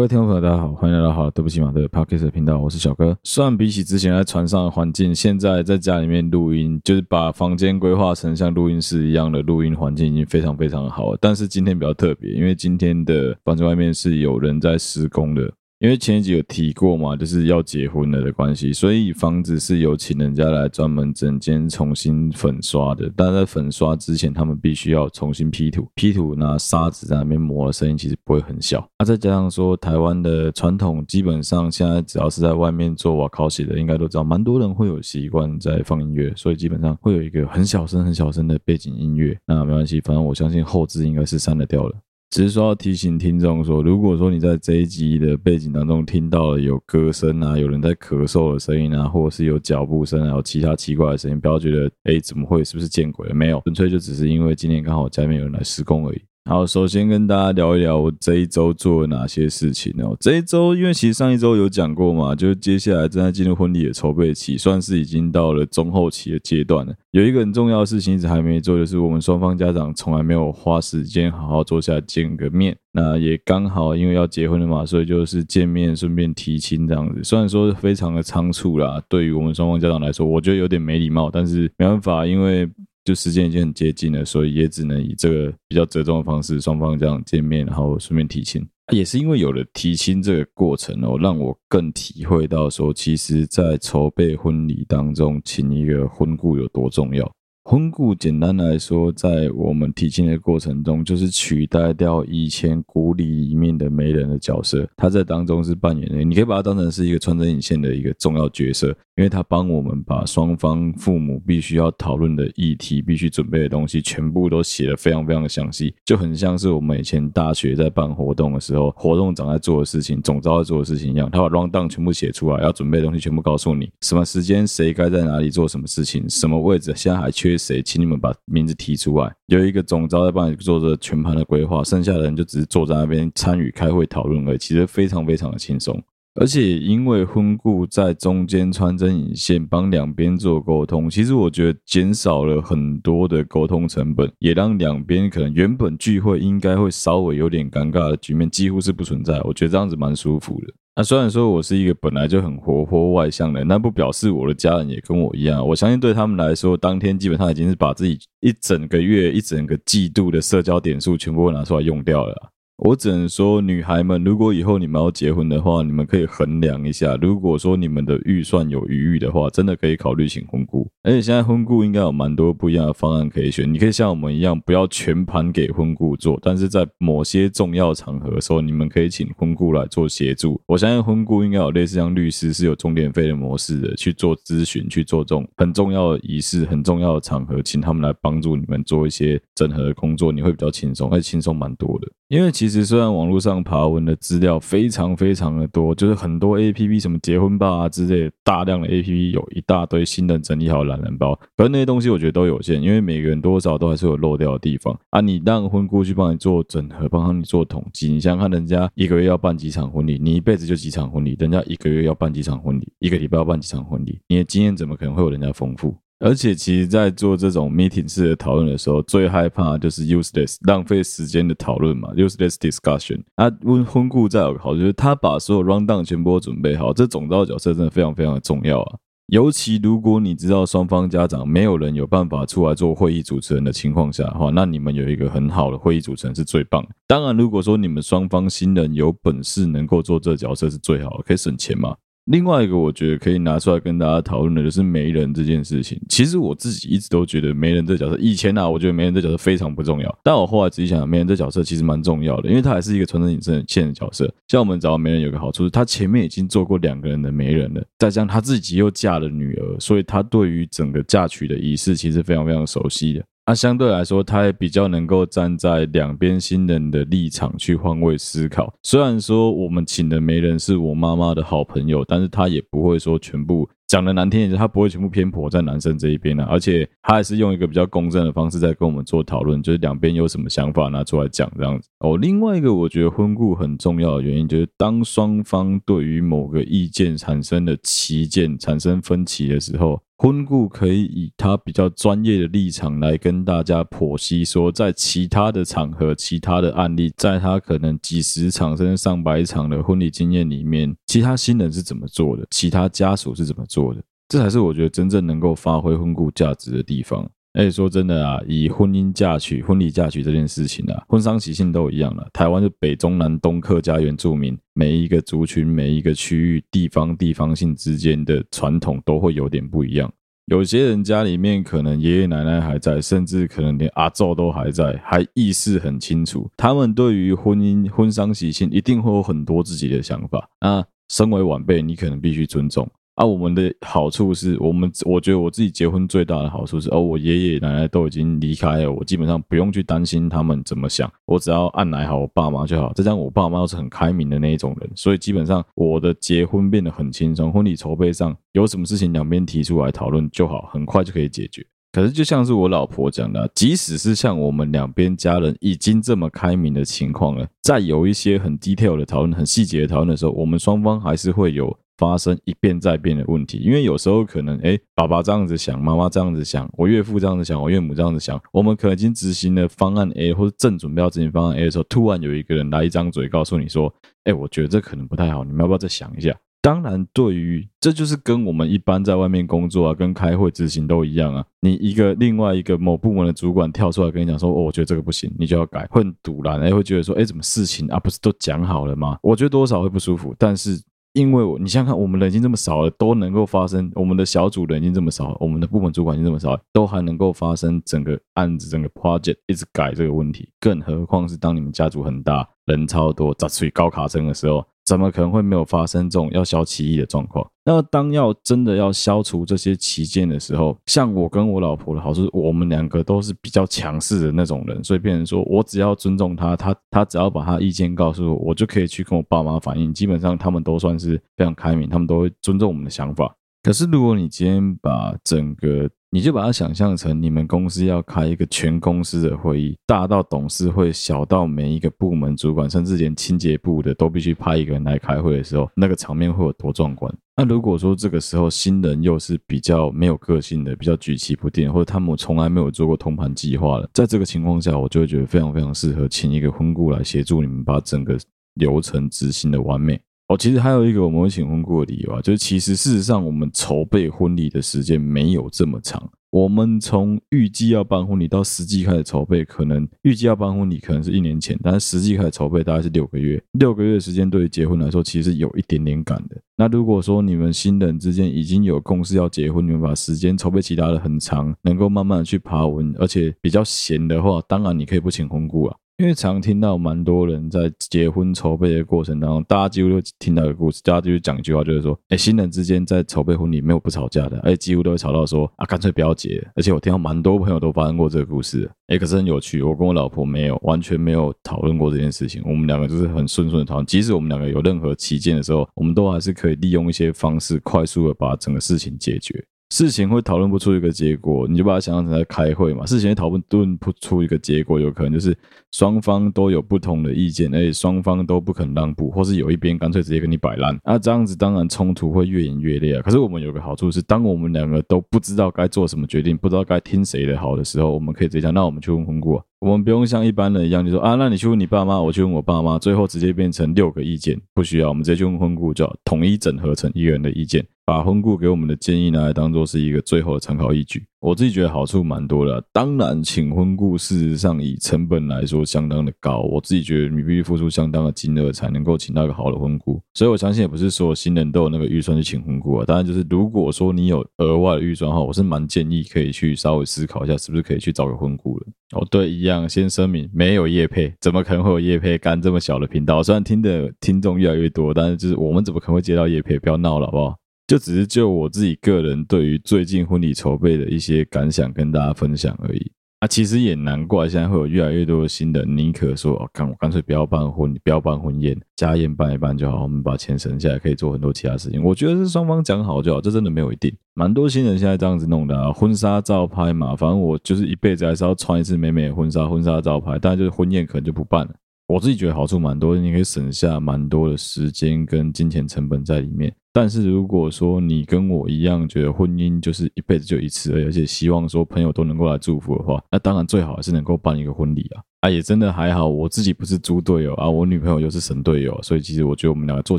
各位听众朋友，大家好，欢迎来到好对不起马的 Podcast 频道，我是小哥。虽然比起之前在船上的环境，现在在家里面录音，就是把房间规划成像录音室一样的录音环境，已经非常非常的好了。但是今天比较特别，因为今天的房间外面是有人在施工的。因为前一集有提过嘛，就是要结婚了的关系，所以房子是有请人家来专门整间重新粉刷的。但在粉刷之前，他们必须要重新 P 图，P 图拿砂纸在那边磨的声音其实不会很小。那、再加上说，台湾的传统基本上现在只要是在外面做瓦考洗的，应该都知道，蛮多人会有习惯在放音乐，所以基本上会有一个很小声、很小声的背景音乐。那没关系，反正我相信后置应该是删得掉了。只是说要提醒听众说，如果说你在这一集的背景当中听到了有歌声啊，有人在咳嗽的声音啊，或者是有脚步声啊，有其他奇怪的声音，不要觉得哎，怎么会？是不是见鬼了？没有，纯粹就只是因为今天刚好家里面有人来施工而已。好，首先跟大家聊一聊我这一周做了哪些事情哦。这一周，因为其实上一周有讲过嘛，就接下来正在进入婚礼的筹备期，算是已经到了中后期的阶段了。有一个很重要的事情一直还没做，就是我们双方家长从来没有花时间好好坐下见个面。那也刚好因为要结婚了嘛，所以就是见面顺便提亲这样子。虽然说非常的仓促啦，对于我们双方家长来说，我觉得有点没礼貌，但是没办法，因为。就时间已经很接近了，所以也只能以这个比较折中的方式，双方这样见面，然后顺便提亲。也是因为有了提亲这个过程哦，让我更体会到说，其实，在筹备婚礼当中，请一个婚顾有多重要。婚顾简单来说，在我们提亲的过程中，就是取代掉以前古礼里面的媒人的角色。他在当中是扮演的，你可以把他当成是一个穿针引线的一个重要角色，因为他帮我们把双方父母必须要讨论的议题、必须准备的东西，全部都写得非常非常的详细，就很像是我们以前大学在办活动的时候，活动长在做的事情、总召在做的事情一样。他把 rundown 全部写出来，要准备的东西全部告诉你，什么时间谁该在哪里做什么事情，什么位置现在还缺。谁，请你们把名字提出来。有一个总招在帮你做着全盘的规划，剩下的人就只是坐在那边参与开会讨论而已。其实非常非常的轻松，而且因为婚顾在中间穿针引线，帮两边做沟通，其实我觉得减少了很多的沟通成本，也让两边可能原本聚会应该会稍微有点尴尬的局面几乎是不存在。我觉得这样子蛮舒服的。那虽然说我是一个本来就很活泼外向的人，但不表示我的家人也跟我一样。我相信对他们来说，当天基本上已经是把自己一整个月、一整个季度的社交点数全部拿出来用掉了。我只能说，女孩们，如果以后你们要结婚的话，你们可以衡量一下。如果说你们的预算有余裕的话，真的可以考虑请婚顾。而且现在婚顾应该有蛮多不一样的方案可以选。你可以像我们一样，不要全盘给婚顾做，但是在某些重要场合的时候，你们可以请婚顾来做协助。我相信婚顾应该有类似像律师是有重点费的模式的，去做咨询，去做这种很重要的仪式、很重要的场合，请他们来帮助你们做一些整合的工作，你会比较轻松，而且轻松蛮多的。因为其实其实虽然网络上爬文的资料非常非常的多，就是很多 APP 什么结婚吧啊之类的，大量的 APP 有一大堆新人整理好的懒人包，可是那些东西我觉得都有限，因为每个人多少都还是有漏掉的地方啊。你让婚顾去帮你做整合，帮你做统计，你想看，人家一个月要办几场婚礼，你一辈子就几场婚礼，人家一个月要办几场婚礼，一个礼拜要办几场婚礼，你的经验怎么可能会有人家丰富？而且，其实，在做这种 meeting 式的讨论的时候，最害怕就是 useless 浪费时间的讨论嘛，useless discussion。啊，婚婚顾再有好，就是他把所有 rundown 全部都准备好，这总召角色真的非常非常的重要啊。尤其如果你知道双方家长没有人有办法出来做会议主持人的情况下的话，那你们有一个很好的会议主持人是最棒。当然，如果说你们双方新人有本事能够做这角色是最好的，可以省钱嘛。另外一个我觉得可以拿出来跟大家讨论的就是媒人这件事情。其实我自己一直都觉得媒人这角色，以前啊，我觉得媒人这角色非常不重要。但我后来仔细想想，媒人这角色其实蛮重要的，因为他还是一个传承引线的角色。像我们找媒人有个好处是，他前面已经做过两个人的媒人了，再加上他自己又嫁了女儿，所以他对于整个嫁娶的仪式其实非常非常熟悉的。那相对来说，他也比较能够站在两边新人的立场去换位思考。虽然说我们请的媒人是我妈妈的好朋友，但是他也不会说全部讲的难听一点，他不会全部偏颇在男生这一边啊。而且他还是用一个比较公正的方式在跟我们做讨论，就是两边有什么想法拿出来讲这样子。哦，另外一个我觉得婚故很重要的原因，就是当双方对于某个意见产生了歧见、产生分歧的时候。婚顾可以以他比较专业的立场来跟大家剖析，说在其他的场合、其他的案例，在他可能几十场甚至上百场的婚礼经验里面，其他新人是怎么做的，其他家属是怎么做的，这才是我觉得真正能够发挥婚顾价值的地方。而且说真的啊，以婚姻嫁娶、婚礼嫁娶这件事情啊，婚丧喜庆都一样了。台湾是北中南东客家原住民，每一个族群、每一个区域、地方、地方性之间的传统都会有点不一样。有些人家里面可能爷爷奶奶还在，甚至可能连阿祖都还在，还意识很清楚。他们对于婚姻、婚丧喜庆一定会有很多自己的想法。那身为晚辈，你可能必须尊重。啊，我们的好处是我们，我觉得我自己结婚最大的好处是，哦，我爷爷奶奶都已经离开了，我基本上不用去担心他们怎么想，我只要按捺好我爸妈就好。再加上我爸妈都是很开明的那一种人，所以基本上我的结婚变得很轻松，婚礼筹备上有什么事情两边提出来讨论就好，很快就可以解决。可是就像是我老婆讲的，即使是像我们两边家人已经这么开明的情况了，在有一些很 detail 的讨论、很细节的讨论的时候，我们双方还是会有。发生一变再变的问题，因为有时候可能，哎，爸爸这样子想，妈妈这样子想，我岳父这样子想，我岳母这样子想，我们可能已经执行了方案 A，或者正准备要执行方案 A 的时候，突然有一个人来一张嘴，告诉你说，哎，我觉得这可能不太好，你们要不要再想一下？当然，对于这就是跟我们一般在外面工作啊，跟开会执行都一样啊。你一个另外一个某部门的主管跳出来跟你讲说，哦，我觉得这个不行，你就要改，会很赌烂，哎，会觉得说，哎，怎么事情啊，不是都讲好了吗？我觉得多少会不舒服，但是。因为我，你想想看，我们人已经这么少了，都能够发生。我们的小组人已经这么少了，我们的部门主管已经这么少了，都还能够发生整个案子、整个 project 一直改这个问题，更何况是当你们家族很大，人超多，杂碎高卡声的时候。怎么可能会没有发生这种要消歧义的状况？那当要真的要消除这些歧见的时候，像我跟我老婆的好处，我们两个都是比较强势的那种人，所以变成说我只要尊重他，他他只要把他意见告诉我，我就可以去跟我爸妈反映。基本上他们都算是非常开明，他们都会尊重我们的想法。可是如果你今天把整个你就把它想象成你们公司要开一个全公司的会议，大到董事会，小到每一个部门主管，甚至连清洁部的都必须派一个人来开会的时候，那个场面会有多壮观？那如果说这个时候新人又是比较没有个性的，比较举棋不定，或者他们从来没有做过通盘计划的，在这个情况下，我就会觉得非常非常适合请一个婚顾来协助你们把整个流程执行的完美。哦，其实还有一个我们会请婚顾的理由啊，就是其实事实上我们筹备婚礼的时间没有这么长。我们从预计要办婚礼到实际开始筹备，可能预计要办婚礼可能是一年前，但是实际开始筹备大概是六个月。六个月的时间对于结婚来说，其实有一点点赶的。那如果说你们新人之间已经有共识要结婚，你们把时间筹备期拉的很长，能够慢慢的去爬文，而且比较闲的话，当然你可以不请婚顾啊。因为常听到蛮多人在结婚筹备的过程当中，大家几乎都听到一个故事，大家就讲一句话，就是说，哎，新人之间在筹备婚礼没有不吵架的，而且几乎都会吵到说，啊，干脆不要结。而且我听到蛮多朋友都发生过这个故事，哎，可是很有趣，我跟我老婆没有，完全没有讨论过这件事情，我们两个就是很顺顺的讨论，即使我们两个有任何歧见的时候，我们都还是可以利用一些方式，快速的把整个事情解决。事情会讨论不出一个结果，你就把它想象成在开会嘛。事情会讨论论不出一个结果，有可能就是双方都有不同的意见，而且双方都不肯让步，或是有一边干脆直接跟你摆烂。那这样子当然冲突会越演越烈啊。可是我们有个好处是，当我们两个都不知道该做什么决定，不知道该听谁的好的时候，我们可以直接讲，那我们去问婚顾。我们不用像一般人一样，就说啊，那你去问你爸妈，我去问我爸妈，最后直接变成六个意见，不需要，我们直接去问婚顾，就好，统一整合成一个人的意见。把婚顾给我们的建议拿来当做是一个最后的参考依据，我自己觉得好处蛮多的。当然，请婚顾事实上以成本来说相当的高，我自己觉得你必须付出相当的金额才能够请到一个好的婚顾。所以我相信也不是所有新人都有那个预算去请婚顾啊。当然，就是如果说你有额外的预算的话，我是蛮建议可以去稍微思考一下，是不是可以去找个婚顾的。哦，对，一样，先声明没有业配，怎么可能会有业配干这么小的频道？虽然听的听众越来越多，但是就是我们怎么可能会接到业配？不要闹了，好不好？就只是就我自己个人对于最近婚礼筹备的一些感想跟大家分享而已啊，其实也难怪现在会有越来越多的新人宁可说哦，干我干脆不要办婚，不要办婚宴，家宴办一办就好，我们把钱省下来可以做很多其他事情。我觉得是双方讲好就好，这真的没有一定。蛮多新人现在这样子弄的啊，婚纱照拍嘛，反正我就是一辈子还是要穿一次美美的婚纱，婚纱照拍，但就是婚宴可能就不办了。我自己觉得好处蛮多，你可以省下蛮多的时间跟金钱成本在里面。但是如果说你跟我一样觉得婚姻就是一辈子就一次而，且希望说朋友都能够来祝福的话，那当然最好还是能够办一个婚礼啊。啊，也真的还好，我自己不是猪队友啊，我女朋友又是神队友，所以其实我觉得我们两个做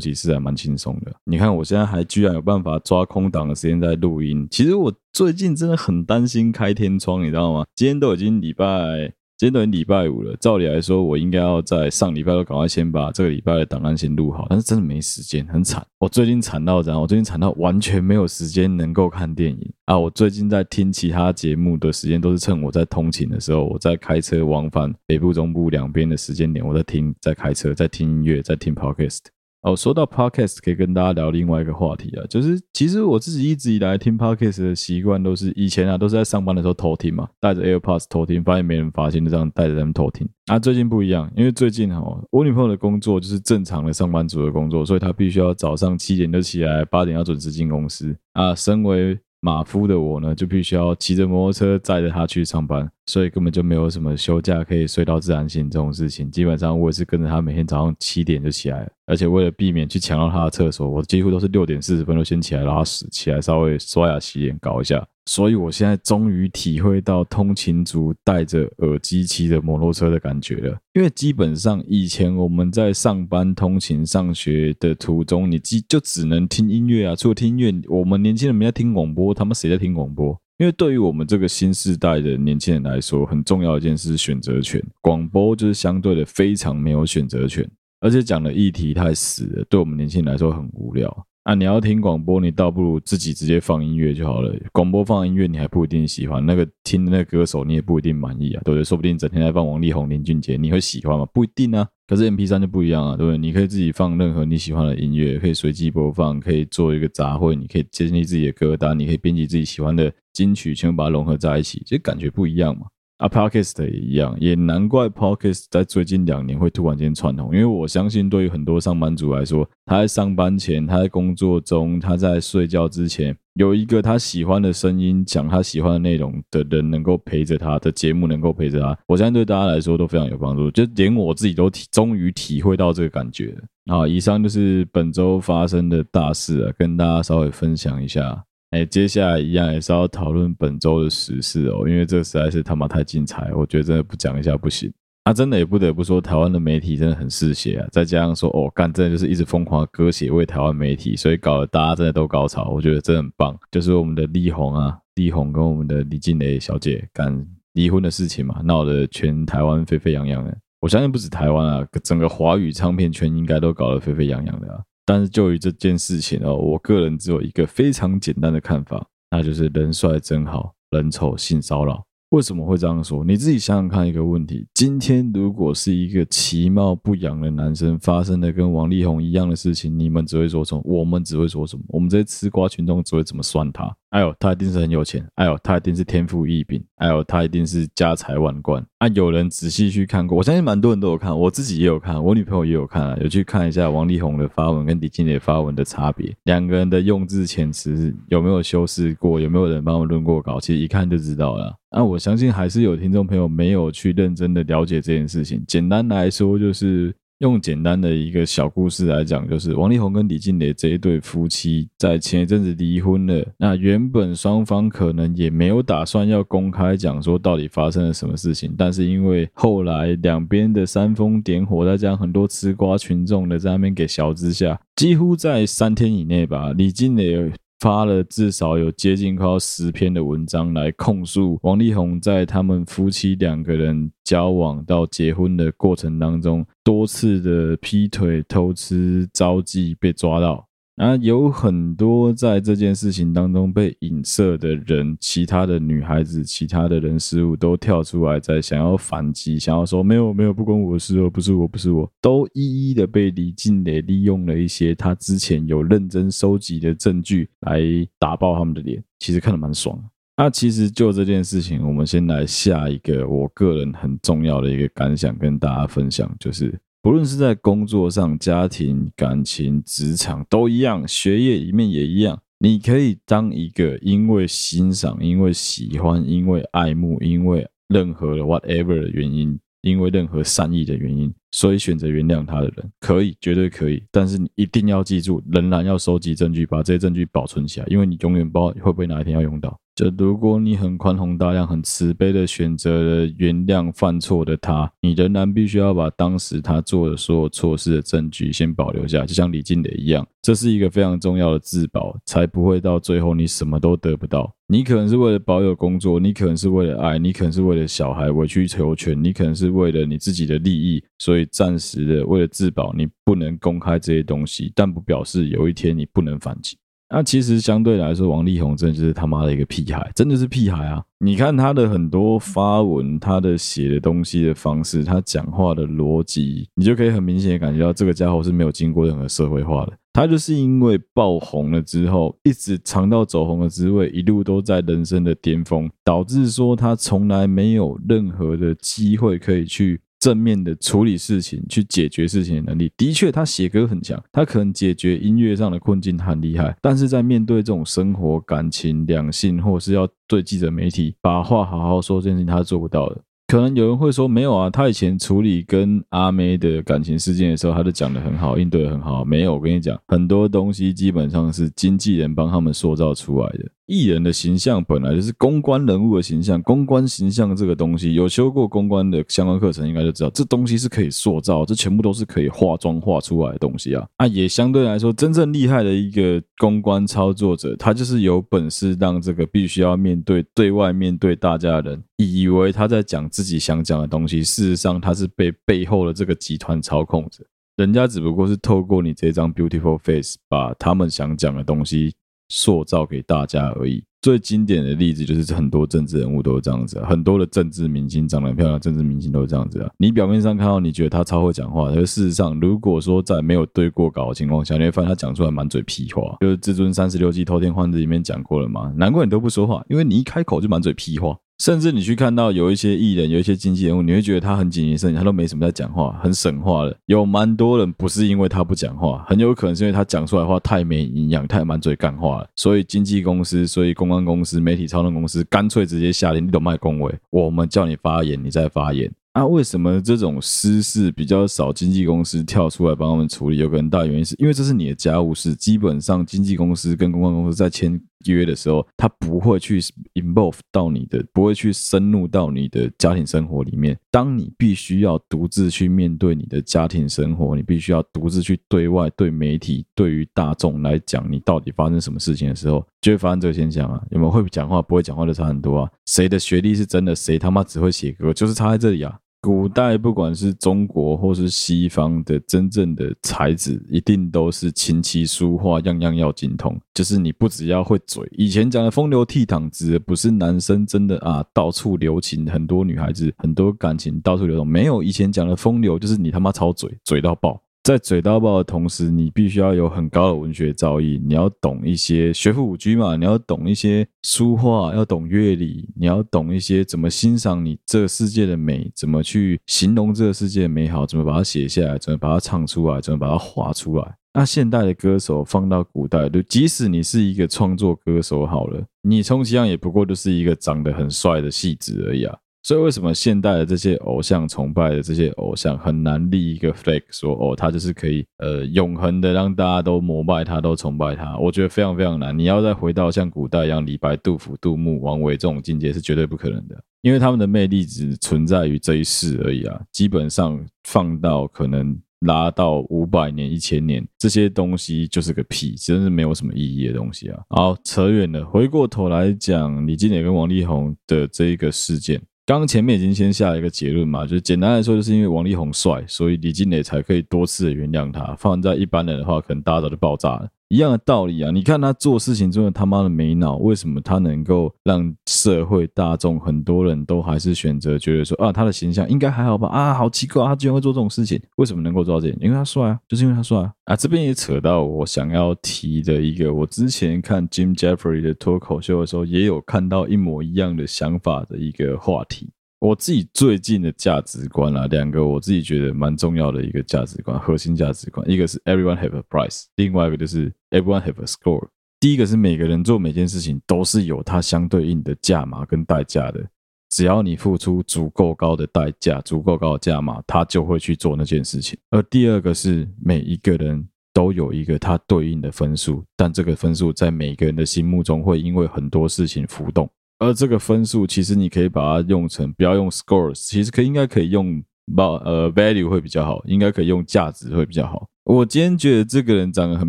起事还蛮轻松的。你看我现在还居然有办法抓空档的时间在录音，其实我最近真的很担心开天窗，你知道吗？今天都已经礼拜。今天都礼拜五了，照理来说，我应该要在上礼拜都赶快先把这个礼拜的档案先录好，但是真的没时间，很惨。我最近惨到怎样？我最近惨到完全没有时间能够看电影啊！我最近在听其他节目的时间都是趁我在通勤的时候，我在开车往返北部、中部两边的时间点，我在听，在开车，在听音乐，在听 Podcast。哦，说到 podcast，可以跟大家聊另外一个话题啊，就是其实我自己一直以来听 podcast 的习惯都是以前啊，都是在上班的时候偷听嘛，带着 AirPods 偷听，发现没人发现，就这样带着他们偷听。啊，最近不一样，因为最近哈，我女朋友的工作就是正常的上班族的工作，所以她必须要早上七点就起来，八点要准时进公司啊。身为马夫的我呢，就必须要骑着摩托车载着他去上班，所以根本就没有什么休假可以睡到自然醒这种事情。基本上我也是跟着他每天早上七点就起来了，而且为了避免去抢到他的厕所，我几乎都是六点四十分就先起来拉屎，起来稍微刷牙洗脸搞一下。所以我现在终于体会到通勤族戴着耳机骑着摩托车的感觉了。因为基本上以前我们在上班、通勤、上学的途中，你就就只能听音乐啊。除了听音乐，我们年轻人没在听广播，他们谁在听广播？因为对于我们这个新世代的年轻人来说，很重要一件事是选择权。广播就是相对的非常没有选择权，而且讲的议题太死了，对我们年轻人来说很无聊。啊，你要听广播，你倒不如自己直接放音乐就好了。广播放音乐，你还不一定喜欢那个听那个歌手，你也不一定满意啊，对不对？说不定整天在放王力宏、林俊杰，你会喜欢吗？不一定啊。可是 MP3 就不一样啊，对不对？你可以自己放任何你喜欢的音乐，可以随机播放，可以做一个杂烩，你可以建立自己的歌单，你可以编辑自己喜欢的金曲，全部把它融合在一起，这感觉不一样嘛。啊，Podcast 也一样，也难怪 Podcast 在最近两年会突然间窜红，因为我相信对于很多上班族来说，他在上班前，他在工作中，他在睡觉之前，有一个他喜欢的声音，讲他喜欢的内容的人，能够陪着他的节目，能够陪着他，我相信对大家来说都非常有帮助，就连我自己都体终于体会到这个感觉了。好，以上就是本周发生的大事啊，跟大家稍微分享一下。哎，接下来一样也是要讨论本周的时事哦，因为这实在是他妈太精彩，我觉得真的不讲一下不行。啊，真的也不得不说，台湾的媒体真的很嗜血啊，再加上说哦，干真的就是一直疯狂割血为台湾媒体，所以搞得大家真的都高潮，我觉得真的很棒。就是我们的力宏啊，力宏跟我们的李靓蕾小姐干离婚的事情嘛，闹得全台湾沸沸扬扬的。我相信不止台湾啊，整个华语唱片圈应该都搞得沸沸扬扬的啊。但是就于这件事情哦，我个人只有一个非常简单的看法，那就是人帅真好，人丑性骚扰。为什么会这样说？你自己想想看一个问题：今天如果是一个其貌不扬的男生发生了跟王力宏一样的事情，你们只会说什么？我们只会说什么？我们这些吃瓜群众只会怎么算他？哎呦，他一定是很有钱！哎呦，他一定是天赋异禀！哎呦，他一定是家财万贯！啊，有人仔细去看过，我相信蛮多人都有看，我自己也有看，我女朋友也有看啊，有去看一下王力宏的发文跟李靓蕾发文的差别，两个人的用字遣词有没有修饰过，有没有人帮我论过稿，其实一看就知道了。那我相信还是有听众朋友没有去认真的了解这件事情。简单来说，就是用简单的一个小故事来讲，就是王力宏跟李静蕾这一对夫妻在前一阵子离婚了。那原本双方可能也没有打算要公开讲说到底发生了什么事情，但是因为后来两边的煽风点火，再加上很多吃瓜群众的在那边给小之下，几乎在三天以内吧，李静蕾。发了至少有接近快要十篇的文章来控诉王力宏在他们夫妻两个人交往到结婚的过程当中，多次的劈腿、偷吃、招妓被抓到。啊，有很多在这件事情当中被影射的人，其他的女孩子、其他的人事物都跳出来，在想要反击，想要说没有没有，不关我的事哦，不是我，不是我，都一一的被李靓蕾利用了一些他之前有认真收集的证据来打爆他们的脸，其实看得蛮爽。那其实就这件事情，我们先来下一个我个人很重要的一个感想跟大家分享，就是。不论是在工作上、家庭、感情、职场都一样，学业里面也一样。你可以当一个因为欣赏、因为喜欢、因为爱慕、因为任何的 whatever 的原因因为任何善意的原因，所以选择原谅他的人，可以，绝对可以。但是你一定要记住，仍然要收集证据，把这些证据保存起来，因为你永远不知道会不会哪一天要用到。就如果你很宽宏大量、很慈悲的选择了原谅犯错的他，你仍然必须要把当时他做的所有错事的证据先保留下，就像李靓蕾一样，这是一个非常重要的自保，才不会到最后你什么都得不到。你可能是为了保有工作，你可能是为了爱，你可能是为了小孩委曲求全，你可能是为了你自己的利益，所以暂时的为了自保，你不能公开这些东西，但不表示有一天你不能反击。那其实相对来说，王力宏真的就是他妈的一个屁孩，真的是屁孩啊！你看他的很多发文，他的写的东西的方式，他讲话的逻辑，你就可以很明显的感觉到这个家伙是没有经过任何社会化的。他就是因为爆红了之后，一直尝到走红的滋味，一路都在人生的巅峰，导致说他从来没有任何的机会可以去。正面的处理事情，去解决事情的能力，的确，他写歌很强，他可能解决音乐上的困境很厉害，但是在面对这种生活、感情、两性，或是要对记者媒体把话好好说这件事情，他是做不到的。可能有人会说，没有啊，他以前处理跟阿妹的感情事件的时候，他都讲得很好，应对得很好。没有，我跟你讲，很多东西基本上是经纪人帮他们塑造出来的。艺人的形象本来就是公关人物的形象，公关形象这个东西，有修过公关的相关课程，应该就知道，这东西是可以塑造，这全部都是可以化妆化出来的东西啊。啊，也相对来说，真正厉害的一个公关操作者，他就是有本事让这个必须要面对对外面对大家的人，以为他在讲自己想讲的东西，事实上他是被背后的这个集团操控着，人家只不过是透过你这张 beautiful face，把他们想讲的东西。塑造给大家而已。最经典的例子就是很多政治人物都是这样子，很多的政治明星长得很漂亮，政治明星都是这样子啊。你表面上看到你觉得他超会讲话，但事实上，如果说在没有对过稿的情况下，你会发现他讲出来满嘴屁话。就是《至尊三十六计，偷天换日》里面讲过了嘛，难怪你都不说话，因为你一开口就满嘴屁话。甚至你去看到有一些艺人，有一些经纪人物，你会觉得他很谨言慎行，他都没什么在讲话，很省话的。有蛮多人不是因为他不讲话，很有可能是因为他讲出来的话太没营养，太满嘴干话了。所以经纪公司、所以公关公司、媒体操弄公司，干脆直接下令，你都卖恭维，我们叫你发言，你再发言。啊，为什么这种私事比较少？经纪公司跳出来帮他们处理，有个很大原因是因为这是你的家务事。基本上，经纪公司跟公关公司在签约的时候，他不会去 involve 到你的，不会去深入到你的家庭生活里面。当你必须要独自去面对你的家庭生活，你必须要独自去对外对媒体、对于大众来讲，你到底发生什么事情的时候，就会发生这个现象啊。有没有会讲话，不会讲话的差很多啊？谁的学历是真的？谁他妈只会写歌？就是差在这里啊。古代不管是中国或是西方的真正的才子，一定都是琴棋书画样样要精通。就是你不只要会嘴，以前讲的风流倜傥，指的不是男生真的啊到处留情，很多女孩子很多感情到处流动。没有以前讲的风流，就是你他妈超嘴，嘴到爆。在嘴到爆的同时，你必须要有很高的文学造诣，你要懂一些学富五车嘛，你要懂一些书画，要懂乐理，你要懂一些怎么欣赏你这个世界的美，怎么去形容这个世界的美好，怎么把它写下来，怎么把它唱出来，怎么把它画出来。那现代的歌手放到古代，就即使你是一个创作歌手好了，你充其量也不过就是一个长得很帅的戏子而已啊。所以，为什么现代的这些偶像崇拜的这些偶像很难立一个 flag，说哦，他就是可以呃永恒的让大家都膜拜他，都崇拜他？我觉得非常非常难。你要再回到像古代一样，李白、杜甫、杜牧、王维这种境界是绝对不可能的，因为他们的魅力只存在于这一世而已啊。基本上放到可能拉到五百年、一千年，这些东西就是个屁，真是没有什么意义的东西啊。好，扯远了，回过头来讲李靓蕾跟王力宏的这一个事件。刚刚前面已经先下了一个结论嘛，就是简单来说，就是因为王力宏帅，所以李金磊才可以多次的原谅他。放在一般人的话，可能大家早就爆炸了。一样的道理啊，你看他做事情真的他妈的没脑，为什么他能够让社会大众很多人都还是选择觉得说啊，他的形象应该还好吧？啊，好奇怪，他居然会做这种事情，为什么能够做到这点？因为他帅啊，就是因为他帅啊。啊，这边也扯到我想要提的一个，我之前看 Jim Jeffrey 的脱口秀的时候，也有看到一模一样的想法的一个话题。我自己最近的价值观啊，两个我自己觉得蛮重要的一个价值观，核心价值观，一个是 Everyone have a price，另外一个就是 Everyone have a score。第一个是每个人做每件事情都是有它相对应的价码跟代价的，只要你付出足够高的代价、足够高的价码，他就会去做那件事情。而第二个是每一个人都有一个他对应的分数，但这个分数在每个人的心目中会因为很多事情浮动。而这个分数其实你可以把它用成，不要用 scores，其实可以应该可以用。呃 value 会比较好，应该可以用价值会比较好。我今天觉得这个人长得很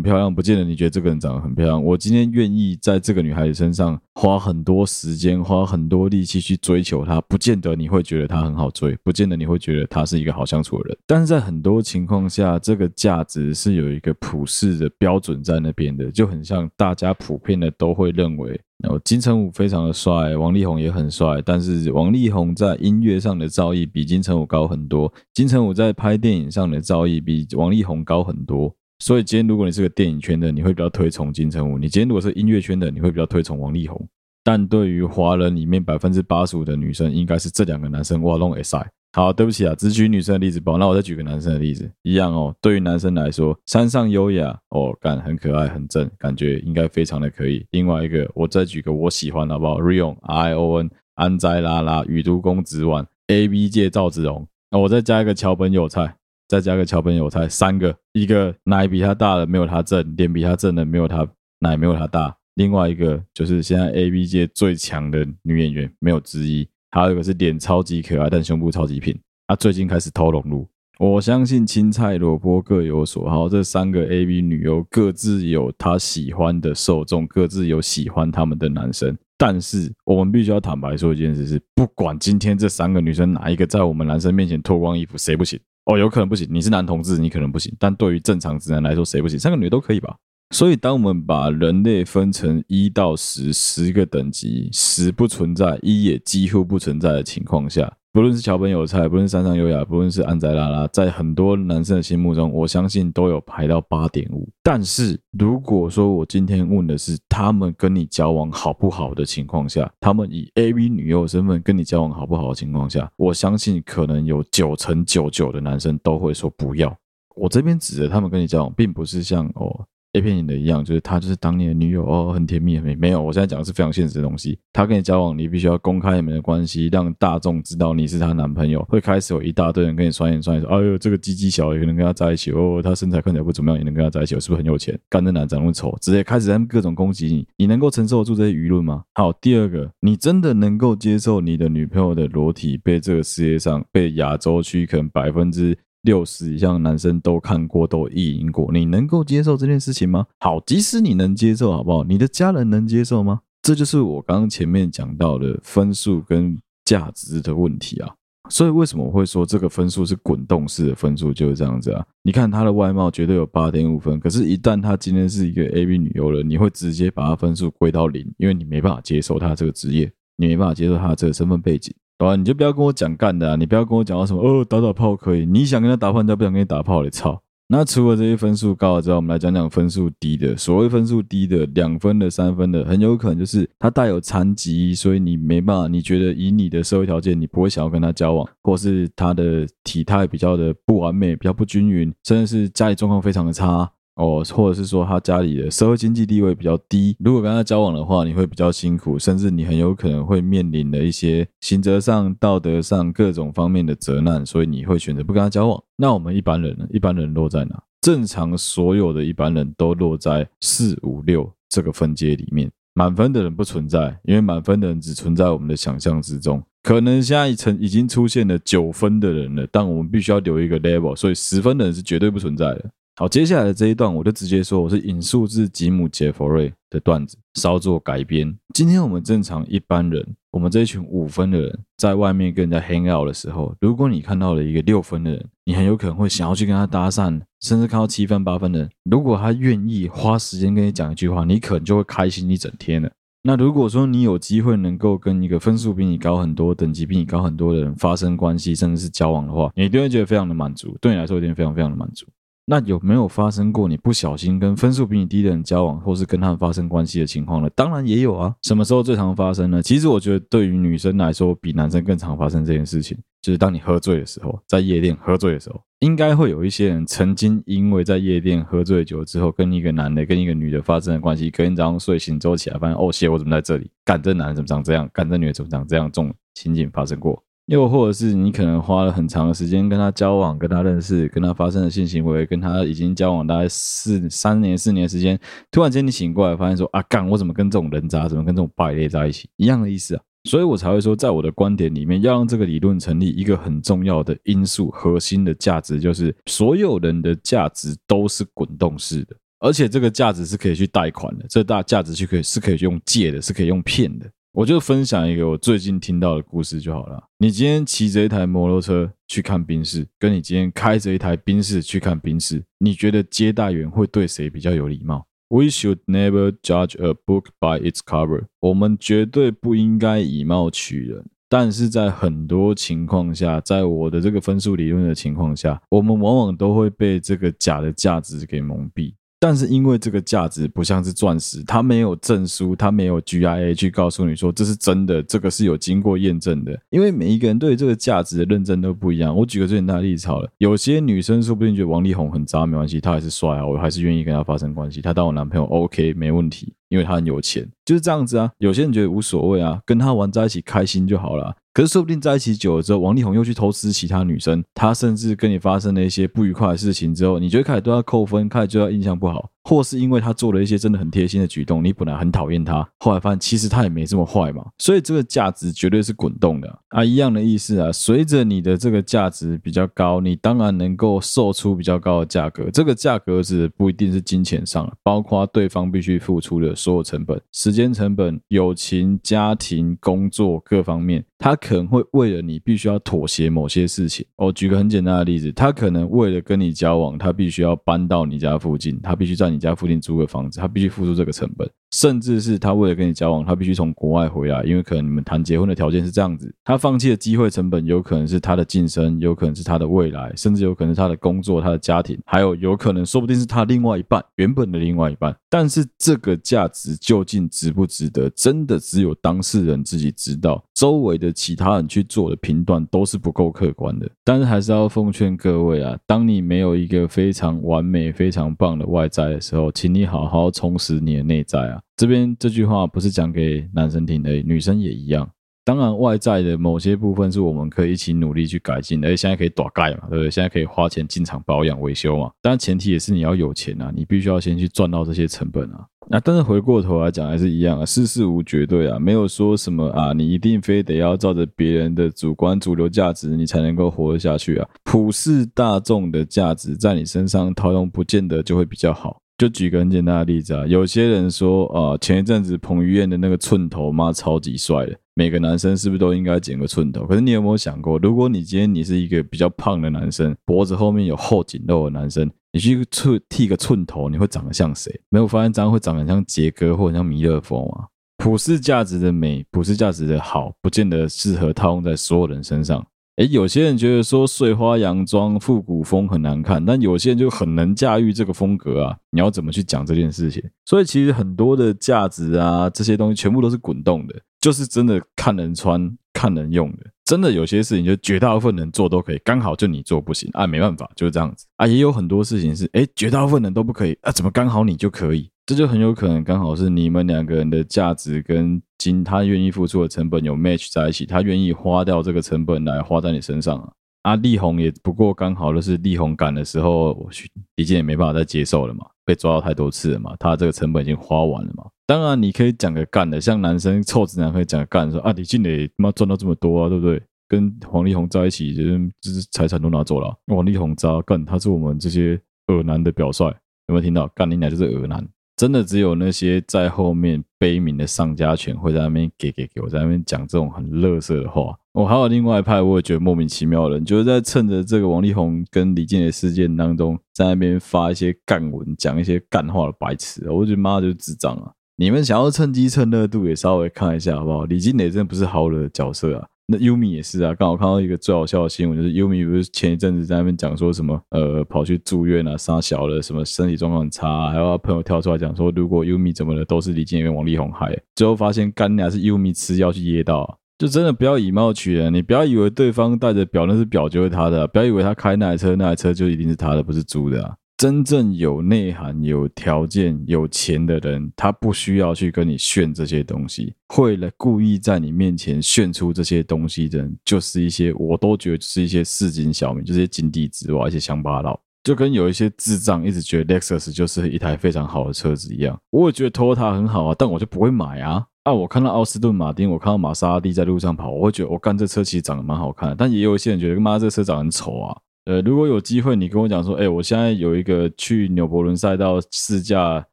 漂亮，不见得你觉得这个人长得很漂亮。我今天愿意在这个女孩子身上花很多时间，花很多力气去追求她，不见得你会觉得她很好追，不见得你会觉得她是一个好相处的人。但是在很多情况下，这个价值是有一个普世的标准在那边的，就很像大家普遍的都会认为。然后，金城武非常的帅，王力宏也很帅，但是王力宏在音乐上的造诣比金城武高很多，金城武在拍电影上的造诣比王力宏高很多。所以今天如果你是个电影圈的，你会比较推崇金城武；你今天如果是音乐圈的，你会比较推崇王力宏。但对于华人里面百分之八十五的女生，应该是这两个男生哇拢会帅。好，对不起啊，只举女生的例子吧。那我再举个男生的例子，一样哦。对于男生来说，山上优雅哦，感很可爱，很正，感觉应该非常的可以。另外一个，我再举个我喜欢的好不好？Rion R I O N 安斋拉拉宇都公子丸 A B 界赵子龙。那我再加一个桥本有菜，再加个桥本有菜，三个，一个奶比他大的没有他正，脸比他正的没有他奶没有他大。另外一个就是现在 A B 界最强的女演员，没有之一。还有一个是脸超级可爱，但胸部超级平。他最近开始偷龙路。我相信青菜萝卜各有所好，这三个 AV 女优各自有她喜欢的受众，各自有喜欢他们的男生。但是我们必须要坦白说一件事是：不管今天这三个女生哪一个在我们男生面前脱光衣服，谁不行？哦，有可能不行。你是男同志，你可能不行。但对于正常直男来说，谁不行？三个女的都可以吧？所以，当我们把人类分成一到十十个等级，十不存在，一也几乎不存在的情况下，不论是桥本有菜，不论是山上优雅，不论是安斋拉拉，在很多男生的心目中，我相信都有排到八点五。但是，如果说我今天问的是他们跟你交往好不好的情况下，他们以 AV 女优身份跟你交往好不好的情况下，我相信可能有九成九九的男生都会说不要。我这边指的他们跟你交往，并不是像哦。A 片演的一样，就是他就是当你的女友哦，很甜蜜很美。没有，我现在讲的是非常现实的东西。他跟你交往，你必须要公开你们的关系，让大众知道你是他男朋友。会开始有一大堆人跟你酸言酸语说：“哎呦，这个鸡鸡小也能跟他在一起哦，他身材看起来不怎么样，也能跟他在一起，是不是很有钱？干这男长那么丑，直接开始在各种攻击你。你能够承受得住这些舆论吗？好，第二个，你真的能够接受你的女朋友的裸体被这个世界上被亚洲区可能百分之。六十以上的男生都看过，都意淫过，你能够接受这件事情吗？好，即使你能接受，好不好？你的家人能接受吗？这就是我刚刚前面讲到的分数跟价值的问题啊。所以为什么我会说这个分数是滚动式的分数？就是这样子啊。你看他的外貌绝对有八点五分，可是，一旦他今天是一个 AV 女优了，你会直接把他分数归到零，因为你没办法接受他这个职业，你没办法接受他这个身份背景。好吧，你就不要跟我讲干的啊！你不要跟我讲到什么哦，打打炮可以，你想跟他打炮，人家不想跟你打炮，你操！那除了这些分数高了之外，我们来讲讲分数低的。所谓分数低的，两分的、三分的，很有可能就是他带有残疾，所以你没办法，你觉得以你的社会条件，你不会想要跟他交往，或是他的体态比较的不完美，比较不均匀，甚至是家里状况非常的差。哦，或者是说他家里的社会经济地位比较低，如果跟他交往的话，你会比较辛苦，甚至你很有可能会面临了一些刑责上、道德上各种方面的责难，所以你会选择不跟他交往。那我们一般人呢？一般人落在哪？正常所有的一般人都落在四五六这个分阶里面，满分的人不存在，因为满分的人只存在我们的想象之中。可能现在已成已经出现了九分的人了，但我们必须要留一个 level，所以十分的人是绝对不存在的。好，接下来的这一段我就直接说，我是引述自吉姆·杰佛瑞的段子，稍作改编。今天我们正常一般人，我们这一群五分的人，在外面跟人家 hang out 的时候，如果你看到了一个六分的人，你很有可能会想要去跟他搭讪，甚至看到七分八分的人，如果他愿意花时间跟你讲一句话，你可能就会开心一整天了。那如果说你有机会能够跟一个分数比你高很多、等级比你高很多的人发生关系，甚至是交往的话，你一定会觉得非常的满足，对你来说一定非常非常的满足。那有没有发生过你不小心跟分数比你低的人交往，或是跟他们发生关系的情况呢？当然也有啊。什么时候最常发生呢？其实我觉得对于女生来说，比男生更常发生这件事情。就是当你喝醉的时候，在夜店喝醉的时候，应该会有一些人曾经因为在夜店喝醉酒之后，跟一个男的跟一个女的发生了关系，隔天早上睡醒之后起来，发现哦，谢我怎么在这里？干这男的怎么长这样？干这女的怎么长这样？这种情景发生过。又或者是你可能花了很长的时间跟他交往、跟他认识、跟他发生了性行为，跟他已经交往大概四三年、四年时间，突然间你醒过来，发现说啊，干我怎么跟这种人渣，怎么跟这种败类在一起？一样的意思啊，所以我才会说，在我的观点里面，要让这个理论成立，一个很重要的因素、核心的价值，就是所有人的价值都是滚动式的，而且这个价值是可以去贷款的，这大价值去可以是可以用借的，是可以用骗的。我就分享一个我最近听到的故事就好了。你今天骑着一台摩托车去看宾士，跟你今天开着一台宾士去看宾士，你觉得接待员会对谁比较有礼貌？We should never judge a book by its cover。我们绝对不应该以貌取人，但是在很多情况下，在我的这个分数理论的情况下，我们往往都会被这个假的价值给蒙蔽。但是因为这个价值不像是钻石，它没有证书，它没有 GIA 去告诉你说这是真的，这个是有经过验证的。因为每一个人对这个价值的认证都不一样。我举个最简单的例子好了，有些女生说不定觉得王力宏很渣，没关系，他还是帅啊，我还是愿意跟他发生关系，他当我男朋友 OK 没问题，因为他很有钱，就是这样子啊。有些人觉得无所谓啊，跟他玩在一起开心就好了。可是说不定在一起久了之后，王力宏又去偷吃其他女生，他甚至跟你发生了一些不愉快的事情之后，你就会开始对他扣分，开始对他印象不好，或是因为他做了一些真的很贴心的举动，你本来很讨厌他，后来发现其实他也没这么坏嘛。所以这个价值绝对是滚动的啊，一样的意思啊。随着你的这个价值比较高，你当然能够售出比较高的价格。这个价格是不一定是金钱上的，包括对方必须付出的所有成本、时间成本、友情、家庭、工作各方面。他可能会为了你必须要妥协某些事情。我举个很简单的例子，他可能为了跟你交往，他必须要搬到你家附近，他必须在你家附近租个房子，他必须付出这个成本。甚至是他为了跟你交往，他必须从国外回来，因为可能你们谈结婚的条件是这样子。他放弃的机会成本有可能是他的晋升，有可能是他的未来，甚至有可能是他的工作、他的家庭，还有有可能说不定是他另外一半，原本的另外一半。但是这个价值究竟值不值得，真的只有当事人自己知道。周围的其他人去做的评断都是不够客观的，但是还是要奉劝各位啊，当你没有一个非常完美、非常棒的外在的时候，请你好好充实你的内在啊。这边这句话不是讲给男生听的，女生也一样。当然，外在的某些部分是我们可以一起努力去改进的，而且现在可以打盖嘛，对不对？现在可以花钱进厂保养维修嘛。当然，前提也是你要有钱啊，你必须要先去赚到这些成本啊。那但是回过头来讲，还是一样啊，世事无绝对啊，没有说什么啊，你一定非得要照着别人的主观主流价值，你才能够活得下去啊。普世大众的价值在你身上套用，不见得就会比较好。就举个很简单的例子啊，有些人说啊，前一阵子彭于晏的那个寸头妈超级帅的，每个男生是不是都应该剪个寸头？可是你有没有想过，如果你今天你是一个比较胖的男生，脖子后面有后颈肉的男生，你去寸剃个寸头，你会长得像谁？没有发现这样会长得像杰哥或者像弥勒佛吗？普世价值的美，普世价值的好，不见得适合套用在所有人身上。诶，有些人觉得说碎花洋装、复古风很难看，但有些人就很能驾驭这个风格啊。你要怎么去讲这件事情？所以其实很多的价值啊，这些东西全部都是滚动的，就是真的看人穿、看人用的。真的有些事情就绝大部分人做都可以，刚好就你做不行啊，没办法，就是这样子啊。也有很多事情是，诶，绝大部分人都不可以啊，怎么刚好你就可以？这就很有可能刚好是你们两个人的价值跟金，他愿意付出的成本有 match 在一起，他愿意花掉这个成本来花在你身上啊。啊，力宏也不过刚好就是力宏赶的时候，我去李健也没办法再接受了嘛，被抓到太多次了嘛，他这个成本已经花完了嘛。当然你可以讲个干的，像男生臭直男可以讲个干说啊，李健磊他妈赚到这么多啊，对不对？跟王力宏在一起，就是就是财产都拿走了。王力宏渣干，他是我们这些恶男的表率，有没有听到？干你俩就是恶男。真的只有那些在后面悲鸣的上家犬会在那边给给给我在那边讲这种很垃圾的话。我还有另外一派，我也觉得莫名其妙的人，就是在趁着这个王力宏跟李健的事件当中，在那边发一些干文，讲一些干话的白痴。我觉得妈就智障啊！你们想要趁机蹭热度，也稍微看一下好不好？李健磊真的不是好惹的角色啊。那优米也是啊，刚好看到一个最好笑的新闻，就是优米不是前一阵子在那边讲说什么，呃，跑去住院啊，杀小了，什么身体状况很差，还有他朋友跳出来讲说，如果优米怎么了，都是李健跟王力宏害，最后发现干娘是优米吃药去噎到，就真的不要以貌取人，你不要以为对方带着表那是表就是他的，不要以为他开那台车那台车就一定是他的，不是租的啊。真正有内涵、有条件、有钱的人，他不需要去跟你炫这些东西，会来故意在你面前炫出这些东西的人，就是一些我都觉得是一些市井小民，就是一些井底之蛙、一些乡巴佬，就跟有一些智障一直觉得 Lexus 就是一台非常好的车子一样。我也觉得 Toyota 很好啊，但我就不会买啊。啊，我看到奥斯顿马丁，我看到玛莎拉蒂在路上跑，我会觉得我干这车其实长得蛮好看的，但也有一些人觉得妈这车长得很丑啊。呃，如果有机会，你跟我讲说，哎、我现在有一个去纽伯伦赛道试驾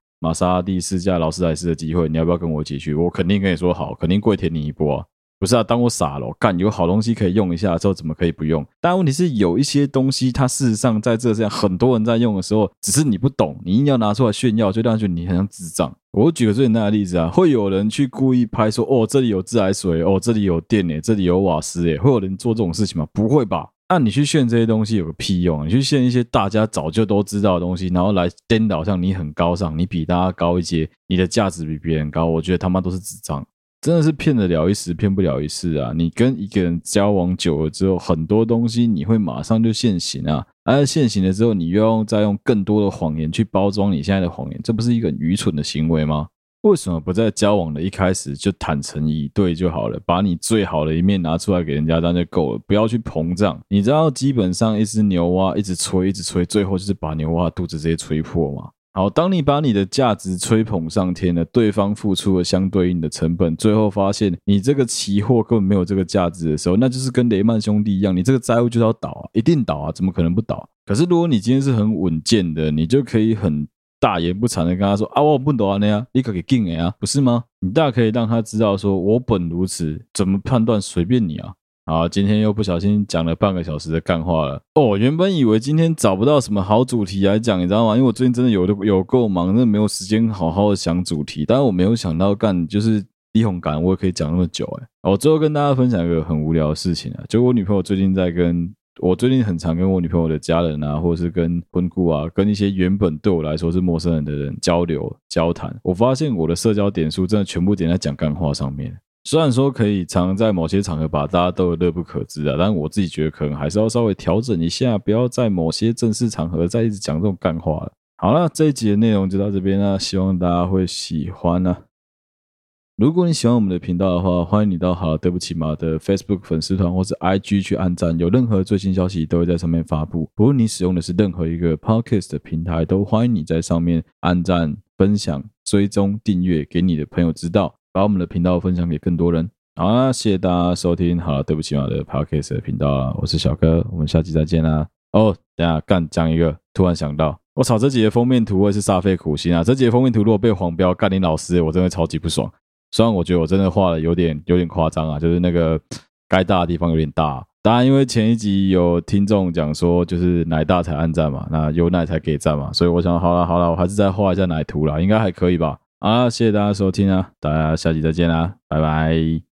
玛莎拉蒂、试驾劳斯莱斯的机会，你要不要跟我一起去？我肯定跟你说好，肯定跪舔你一波啊！不是啊，当我傻了，干有好东西可以用一下之后，怎么可以不用？但问题是，有一些东西，它事实上在这这样很多人在用的时候，只是你不懂，你硬要拿出来炫耀，就让人觉得你很像智障。我举个最简单的例子啊，会有人去故意拍说，哦，这里有自来水，哦，这里有电诶，这里有瓦斯诶，会有人做这种事情吗？不会吧？那你去炫这些东西有个屁用？你去炫一些大家早就都知道的东西，然后来颠倒像你很高尚，你比大家高一阶，你的价值比别人高，我觉得他妈都是智障，真的是骗得了一时，骗不了一世啊！你跟一个人交往久了之后，很多东西你会马上就现形啊，而现形了之后，你又要再用更多的谎言去包装你现在的谎言，这不是一个很愚蠢的行为吗？为什么不在交往的一开始就坦诚以对就好了？把你最好的一面拿出来给人家，这样就够了。不要去膨胀。你知道，基本上一只牛蛙一直吹，一直吹，最后就是把牛蛙肚子直接吹破嘛。好，当你把你的价值吹捧上天了，对方付出了相对应的成本，最后发现你这个期货根本没有这个价值的时候，那就是跟雷曼兄弟一样，你这个债务就要倒啊，一定倒啊，怎么可能不倒？可是如果你今天是很稳健的，你就可以很。大言不惭的跟他说啊，我不懂啊，那样你可以进啊，不是吗？你大可以让他知道说，我本如此，怎么判断随便你啊。好，今天又不小心讲了半个小时的干话了。哦，原本以为今天找不到什么好主题来讲，你知道吗？因为我最近真的有有够忙，真的没有时间好好的想主题。但是我没有想到干就是低红感，我也可以讲那么久哎。我最后跟大家分享一个很无聊的事情啊，就我女朋友最近在跟。我最近很常跟我女朋友的家人啊，或者是跟婚顾啊，跟一些原本对我来说是陌生人的人交流交谈。我发现我的社交点数真的全部点在讲干话上面。虽然说可以常在某些场合把大家逗得乐不可支啊，但我自己觉得可能还是要稍微调整一下，不要在某些正式场合再一直讲这种干话了。好了，这一集的内容就到这边了，希望大家会喜欢呢。如果你喜欢我们的频道的话，欢迎你到好了对不起嘛的 Facebook 粉丝团或是 IG 去按赞，有任何最新消息都会在上面发布。不论你使用的是任何一个 Podcast 的平台，都欢迎你在上面按赞、分享、追踪、订阅，给你的朋友知道，把我们的频道分享给更多人。好啦，谢谢大家收听好了对不起嘛的 Podcast 的频道啦，我是小哥，我们下期再见啦。哦，等下干讲一个，突然想到，我操，这集的封面图我也是煞费苦心啊！这集的封面图如果被黄标干你老师，我真的超级不爽。虽然我觉得我真的画的有点有点夸张啊，就是那个 该大的地方有点大。当然，因为前一集有听众讲说，就是奶大才按赞嘛，那有奶才给赞嘛，所以我想好了好了，我还是再画一下奶图啦，应该还可以吧？啊，谢谢大家收听啊，大家下集再见啦，拜拜。